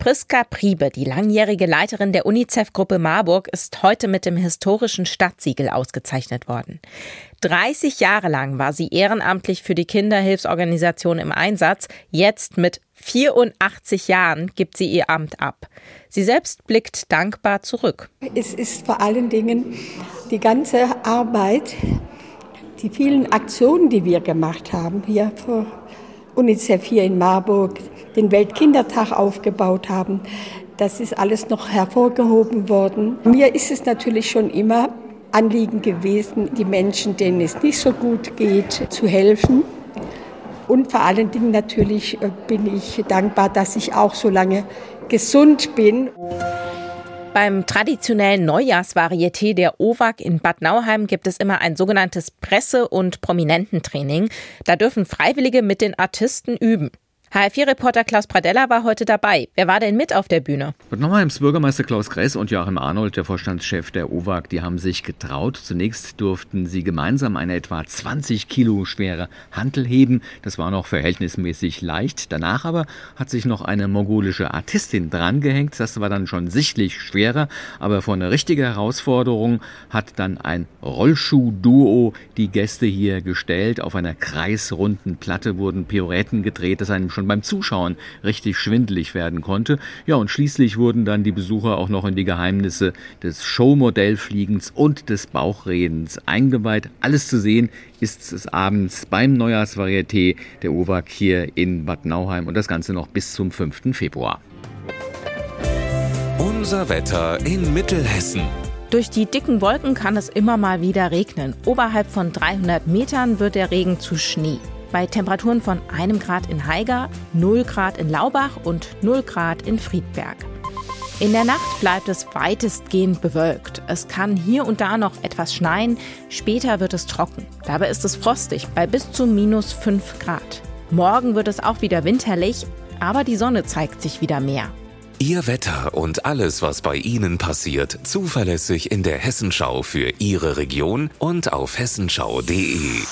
Priska Priebe, die langjährige Leiterin der UNICEF-Gruppe Marburg, ist heute mit dem historischen Stadtsiegel ausgezeichnet worden. 30 Jahre lang war sie ehrenamtlich für die Kinderhilfsorganisation im Einsatz. Jetzt mit 84 Jahren gibt sie ihr Amt ab. Sie selbst blickt dankbar zurück. Es ist vor allen Dingen die ganze Arbeit, die vielen Aktionen, die wir gemacht haben, hier vor UNICEF hier in Marburg, den Weltkindertag aufgebaut haben. Das ist alles noch hervorgehoben worden. Mir ist es natürlich schon immer Anliegen gewesen, die Menschen, denen es nicht so gut geht, zu helfen. Und vor allen Dingen natürlich äh, bin ich dankbar, dass ich auch so lange gesund bin. Beim traditionellen Neujahrsvarieté der OWAG in Bad Nauheim gibt es immer ein sogenanntes Presse- und Prominententraining. Da dürfen Freiwillige mit den Artisten üben. HR4-Reporter Klaus Pradella war heute dabei. Wer war denn mit auf der Bühne? Bad Nauheims Bürgermeister Klaus Gress und Joachim Arnold, der Vorstandschef der OWAG, die haben sich getraut. Zunächst durften sie gemeinsam eine etwa 20 Kilo schwere Hantel heben. Das war noch verhältnismäßig leicht. Danach aber hat sich noch eine mongolische Artistin drangehängt. Das war dann schon sichtlich schwerer. Aber vor eine richtige Herausforderung hat dann ein Rollschuh-Duo die Gäste hier gestellt. Auf einer kreisrunden Platte wurden Pioretten gedreht, das einem schon schon beim Zuschauen richtig schwindelig werden konnte. Ja, und schließlich wurden dann die Besucher auch noch in die Geheimnisse des Showmodellfliegens und des Bauchredens eingeweiht. Alles zu sehen ist es abends beim Neujahrsvarieté der OWAG hier in Bad Nauheim und das Ganze noch bis zum 5. Februar. Unser Wetter in Mittelhessen. Durch die dicken Wolken kann es immer mal wieder regnen. Oberhalb von 300 Metern wird der Regen zu Schnee bei Temperaturen von einem Grad in Haiger, 0 Grad in Laubach und 0 Grad in Friedberg. In der Nacht bleibt es weitestgehend bewölkt. Es kann hier und da noch etwas schneien, später wird es trocken. Dabei ist es frostig bei bis zu minus 5 Grad. Morgen wird es auch wieder winterlich, aber die Sonne zeigt sich wieder mehr. Ihr Wetter und alles, was bei Ihnen passiert, zuverlässig in der Hessenschau für Ihre Region und auf hessenschau.de.